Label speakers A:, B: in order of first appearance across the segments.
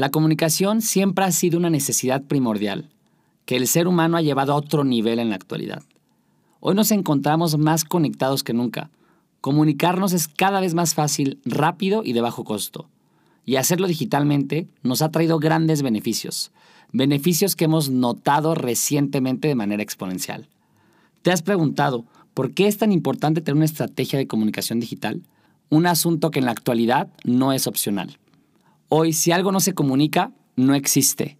A: La comunicación siempre ha sido una necesidad primordial, que el ser humano ha llevado a otro nivel en la actualidad. Hoy nos encontramos más conectados que nunca. Comunicarnos es cada vez más fácil, rápido y de bajo costo. Y hacerlo digitalmente nos ha traído grandes beneficios, beneficios que hemos notado recientemente de manera exponencial. ¿Te has preguntado por qué es tan importante tener una estrategia de comunicación digital? Un asunto que en la actualidad no es opcional. Hoy, si algo no se comunica, no existe.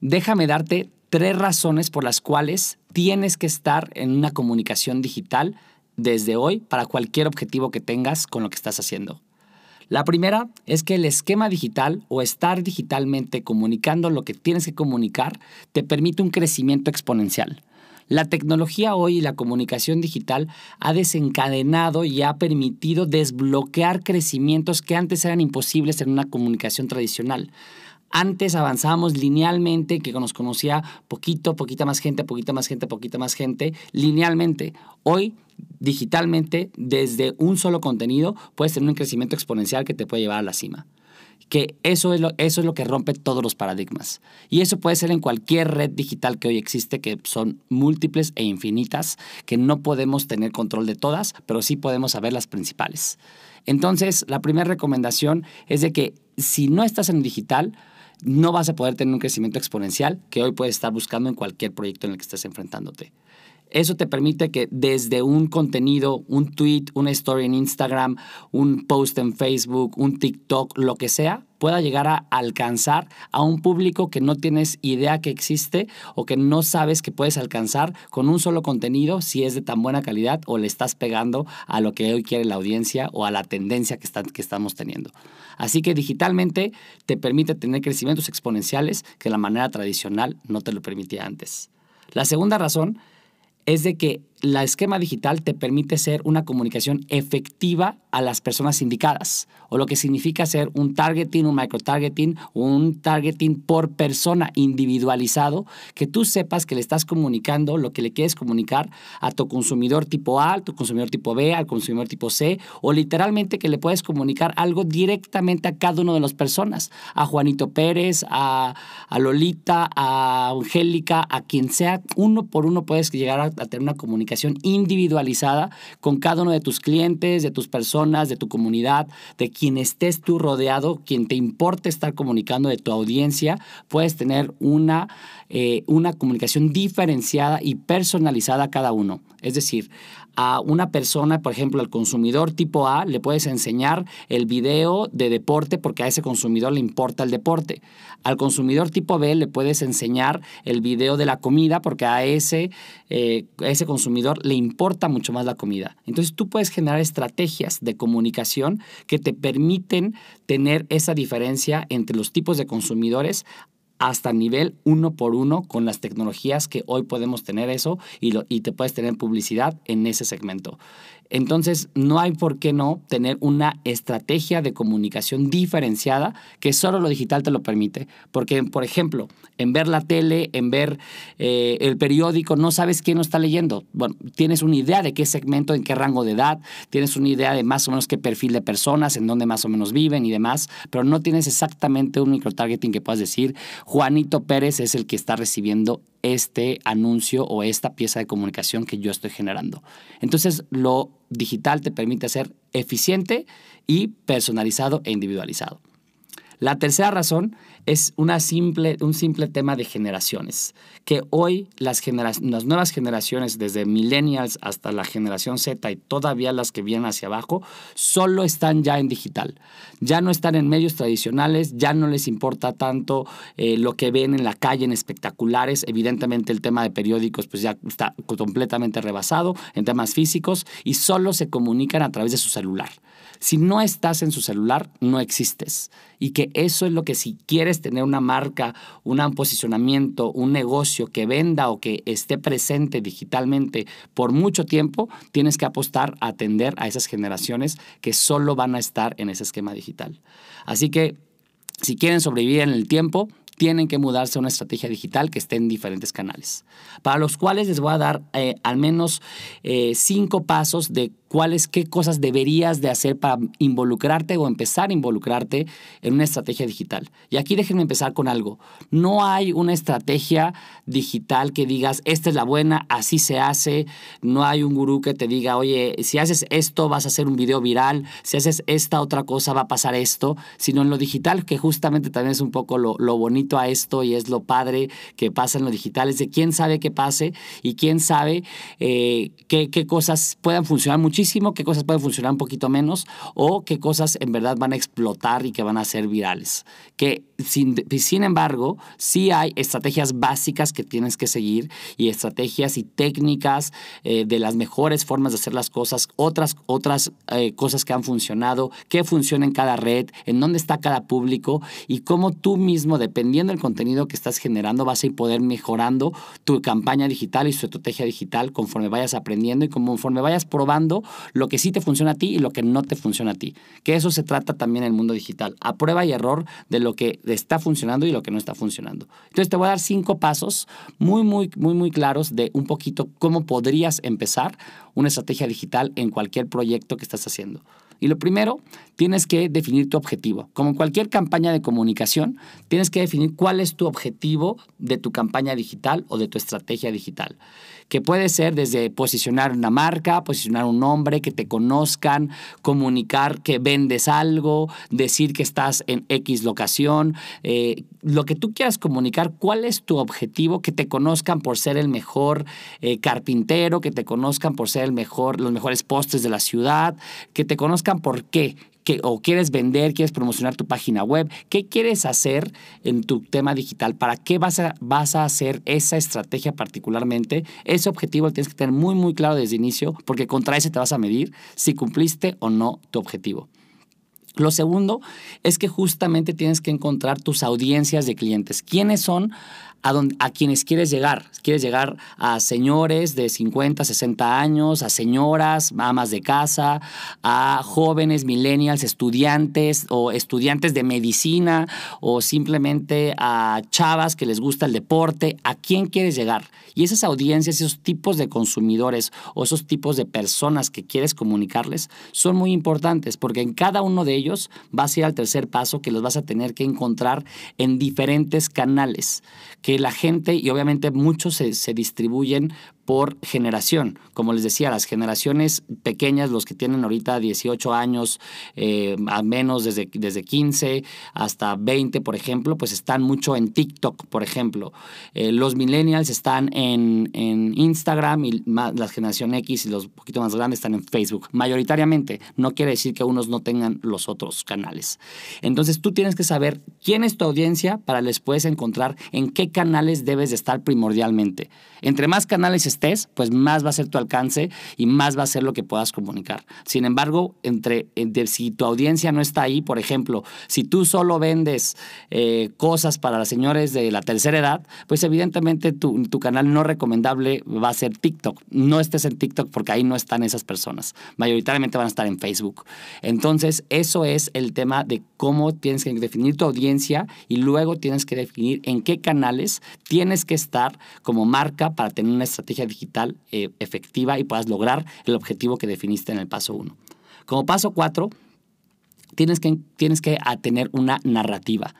A: Déjame darte tres razones por las cuales tienes que estar en una comunicación digital desde hoy para cualquier objetivo que tengas con lo que estás haciendo. La primera es que el esquema digital o estar digitalmente comunicando lo que tienes que comunicar te permite un crecimiento exponencial. La tecnología hoy y la comunicación digital ha desencadenado y ha permitido desbloquear crecimientos que antes eran imposibles en una comunicación tradicional. Antes avanzábamos linealmente, que nos conocía poquito, poquita más gente, poquita más gente, poquita más gente, linealmente. Hoy, digitalmente, desde un solo contenido, puedes tener un crecimiento exponencial que te puede llevar a la cima que eso es, lo, eso es lo que rompe todos los paradigmas. Y eso puede ser en cualquier red digital que hoy existe, que son múltiples e infinitas, que no podemos tener control de todas, pero sí podemos saber las principales. Entonces, la primera recomendación es de que si no estás en digital, no vas a poder tener un crecimiento exponencial que hoy puedes estar buscando en cualquier proyecto en el que estés enfrentándote. Eso te permite que desde un contenido, un tweet, una story en Instagram, un post en Facebook, un TikTok, lo que sea, pueda llegar a alcanzar a un público que no tienes idea que existe o que no sabes que puedes alcanzar con un solo contenido si es de tan buena calidad o le estás pegando a lo que hoy quiere la audiencia o a la tendencia que, que estamos teniendo. Así que digitalmente te permite tener crecimientos exponenciales que la manera tradicional no te lo permitía antes. La segunda razón es de que la esquema digital te permite ser una comunicación efectiva a las personas indicadas, o lo que significa ser un targeting, un microtargeting, un targeting por persona individualizado, que tú sepas que le estás comunicando lo que le quieres comunicar a tu consumidor tipo A, a tu consumidor tipo B, al consumidor tipo C, o literalmente que le puedes comunicar algo directamente a cada una de las personas, a Juanito Pérez, a, Lolita, a Angélica, a quien sea, uno por uno puedes llegar a tener una comunicación individualizada con cada uno de tus clientes, de tus personas, de tu comunidad, de quien estés tú rodeado, quien te importe estar comunicando, de tu audiencia, puedes tener una, eh, una comunicación diferenciada y personalizada a cada uno. Es decir, a una persona, por ejemplo, al consumidor tipo A, le puedes enseñar el video de deporte porque a ese consumidor le importa el deporte. Al consumidor tipo B le puedes enseñar el video de la comida porque a ese, eh, a ese consumidor le importa mucho más la comida. Entonces tú puedes generar estrategias de comunicación que te permiten tener esa diferencia entre los tipos de consumidores hasta nivel uno por uno con las tecnologías que hoy podemos tener eso y, lo, y te puedes tener publicidad en ese segmento. Entonces, no hay por qué no tener una estrategia de comunicación diferenciada que solo lo digital te lo permite. Porque, por ejemplo, en ver la tele, en ver eh, el periódico, no sabes quién lo está leyendo. Bueno, tienes una idea de qué segmento, en qué rango de edad, tienes una idea de más o menos qué perfil de personas, en dónde más o menos viven y demás, pero no tienes exactamente un microtargeting que puedas decir, Juanito Pérez es el que está recibiendo este anuncio o esta pieza de comunicación que yo estoy generando. Entonces, lo digital te permite ser eficiente y personalizado e individualizado. La tercera razón es una simple, un simple tema de generaciones, que hoy las, las nuevas generaciones, desde millennials hasta la generación Z y todavía las que vienen hacia abajo, solo están ya en digital. Ya no están en medios tradicionales, ya no les importa tanto eh, lo que ven en la calle en espectaculares. Evidentemente el tema de periódicos pues ya está completamente rebasado en temas físicos y solo se comunican a través de su celular. Si no estás en su celular, no existes. Y que eso es lo que si quieres tener una marca, un posicionamiento, un negocio que venda o que esté presente digitalmente por mucho tiempo, tienes que apostar a atender a esas generaciones que solo van a estar en ese esquema digital. Así que si quieren sobrevivir en el tiempo, tienen que mudarse a una estrategia digital que esté en diferentes canales, para los cuales les voy a dar eh, al menos eh, cinco pasos de cuáles, qué cosas deberías de hacer para involucrarte o empezar a involucrarte en una estrategia digital. Y aquí déjenme empezar con algo. No hay una estrategia digital que digas, esta es la buena, así se hace. No hay un gurú que te diga, oye, si haces esto vas a hacer un video viral, si haces esta otra cosa va a pasar esto, sino en lo digital, que justamente también es un poco lo, bonito a esto y es lo padre que pasa en lo digital, es de quién sabe qué pase y quién sabe eh, qué, qué cosas puedan funcionar mucho muchísimo, qué cosas pueden funcionar un poquito menos o qué cosas en verdad van a explotar y que van a ser virales. Que sin, sin embargo, sí hay estrategias básicas que tienes que seguir y estrategias y técnicas eh, de las mejores formas de hacer las cosas, otras, otras eh, cosas que han funcionado, qué funciona en cada red, en dónde está cada público y cómo tú mismo, dependiendo del contenido que estás generando, vas a poder mejorando tu campaña digital y su estrategia digital conforme vayas aprendiendo y conforme vayas probando lo que sí te funciona a ti y lo que no te funciona a ti. Que eso se trata también en el mundo digital, a prueba y error de lo que está funcionando y lo que no está funcionando. Entonces te voy a dar cinco pasos muy, muy, muy, muy claros de un poquito cómo podrías empezar una estrategia digital en cualquier proyecto que estás haciendo. Y lo primero, tienes que definir tu objetivo. Como en cualquier campaña de comunicación, tienes que definir cuál es tu objetivo de tu campaña digital o de tu estrategia digital que puede ser desde posicionar una marca, posicionar un nombre, que te conozcan, comunicar que vendes algo, decir que estás en X locación, eh, lo que tú quieras comunicar, cuál es tu objetivo, que te conozcan por ser el mejor eh, carpintero, que te conozcan por ser el mejor, los mejores postes de la ciudad, que te conozcan por qué, o quieres vender, quieres promocionar tu página web, ¿qué quieres hacer en tu tema digital? ¿Para qué vas a, vas a hacer esa estrategia particularmente? Ese objetivo lo tienes que tener muy, muy claro desde el inicio, porque contra ese te vas a medir si cumpliste o no tu objetivo. Lo segundo es que justamente tienes que encontrar tus audiencias de clientes. ¿Quiénes son a, a quienes quieres llegar. Quieres llegar a señores de 50, 60 años, a señoras, amas de casa, a jóvenes, millennials, estudiantes o estudiantes de medicina o simplemente a chavas que les gusta el deporte. ¿A quién quieres llegar? Y esas audiencias, esos tipos de consumidores o esos tipos de personas que quieres comunicarles son muy importantes porque en cada uno de ellos vas a ir al tercer paso que los vas a tener que encontrar en diferentes canales que la gente, y obviamente muchos se, se distribuyen por generación. Como les decía, las generaciones pequeñas, los que tienen ahorita 18 años, eh, al menos desde, desde 15 hasta 20, por ejemplo, pues están mucho en TikTok, por ejemplo. Eh, los millennials están en, en Instagram y la generación X y los poquito más grandes están en Facebook. Mayoritariamente, no quiere decir que unos no tengan los otros canales. Entonces tú tienes que saber quién es tu audiencia para después encontrar en qué canales debes de estar primordialmente. Entre más canales estés, pues más va a ser tu alcance y más va a ser lo que puedas comunicar. Sin embargo, entre, si tu audiencia no está ahí, por ejemplo, si tú solo vendes eh, cosas para las señores de la tercera edad, pues evidentemente tu, tu canal no recomendable va a ser TikTok. No estés en TikTok porque ahí no están esas personas. Mayoritariamente van a estar en Facebook. Entonces, eso es el tema de cómo tienes que definir tu audiencia y luego tienes que definir en qué canales tienes que estar como marca para tener una estrategia digital eh, efectiva y puedas lograr el objetivo que definiste en el paso 1. Como paso 4, tienes que, tienes que tener una narrativa.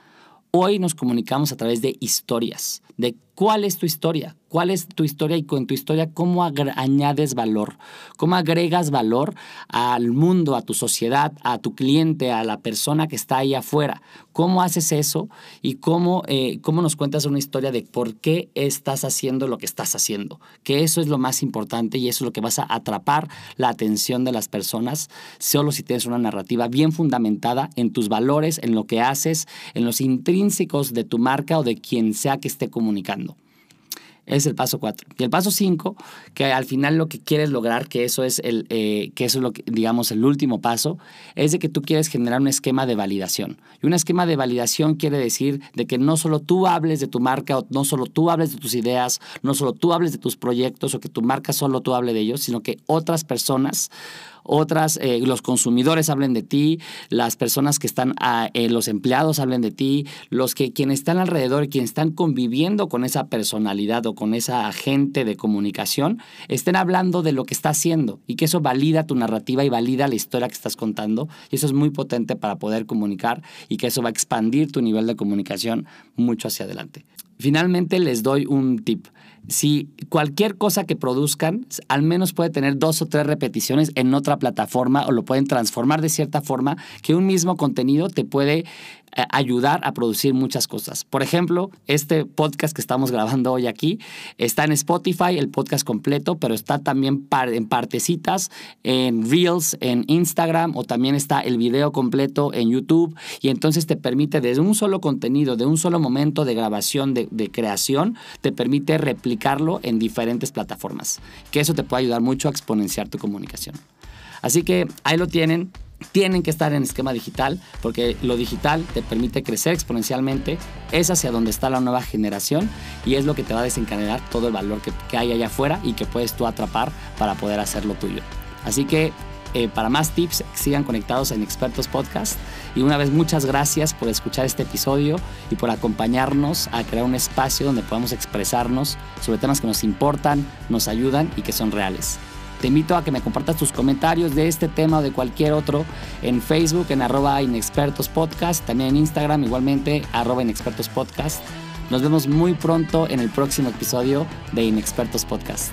A: Hoy nos comunicamos a través de historias, de cuál es tu historia, cuál es tu historia y con tu historia cómo añades valor, cómo agregas valor al mundo, a tu sociedad, a tu cliente, a la persona que está ahí afuera. ¿Cómo haces eso y cómo, eh, cómo nos cuentas una historia de por qué estás haciendo lo que estás haciendo? Que eso es lo más importante y eso es lo que vas a atrapar la atención de las personas solo si tienes una narrativa bien fundamentada en tus valores, en lo que haces, en los intrínsecos de tu marca o de quien sea que esté comunicando. Es el paso 4. Y el paso 5, que al final lo que quieres lograr, que eso es el, eh, que eso es lo que, digamos, el último paso, es de que tú quieres generar un esquema de validación. Y un esquema de validación quiere decir de que no solo tú hables de tu marca, no solo tú hables de tus ideas, no solo tú hables de tus proyectos, o que tu marca solo tú hable de ellos, sino que otras personas otras, eh, los consumidores hablen de ti, las personas que están, ah, eh, los empleados hablen de ti, los que quienes están alrededor, quienes están conviviendo con esa personalidad o con esa agente de comunicación, estén hablando de lo que está haciendo y que eso valida tu narrativa y valida la historia que estás contando. Y eso es muy potente para poder comunicar y que eso va a expandir tu nivel de comunicación mucho hacia adelante. Finalmente les doy un tip si cualquier cosa que produzcan, al menos puede tener dos o tres repeticiones en otra plataforma o lo pueden transformar de cierta forma que un mismo contenido te puede eh, ayudar a producir muchas cosas. Por ejemplo, este podcast que estamos grabando hoy aquí está en Spotify, el podcast completo, pero está también en partecitas en Reels, en Instagram o también está el video completo en YouTube y entonces te permite desde un solo contenido, de un solo momento de grabación, de, de creación, te permite replicarlo en diferentes plataformas, que eso te puede ayudar mucho a exponenciar tu comunicación. Así que ahí lo tienen tienen que estar en esquema digital porque lo digital te permite crecer exponencialmente, es hacia donde está la nueva generación y es lo que te va a desencadenar todo el valor que, hay allá afuera y que puedes tú atrapar para poder hacerlo tuyo. Así que eh, para más tips sigan conectados en Expertos Podcast y una vez muchas gracias por escuchar este episodio y por acompañarnos a crear un espacio donde podamos expresarnos sobre temas que nos importan, nos ayudan y que son reales. Te invito a que me compartas tus comentarios de este tema o de cualquier otro en Facebook, en arroba inexpertos podcast, también en Instagram igualmente, arroba inexpertos podcast. Nos vemos muy pronto en el próximo episodio de Inexpertos Podcast.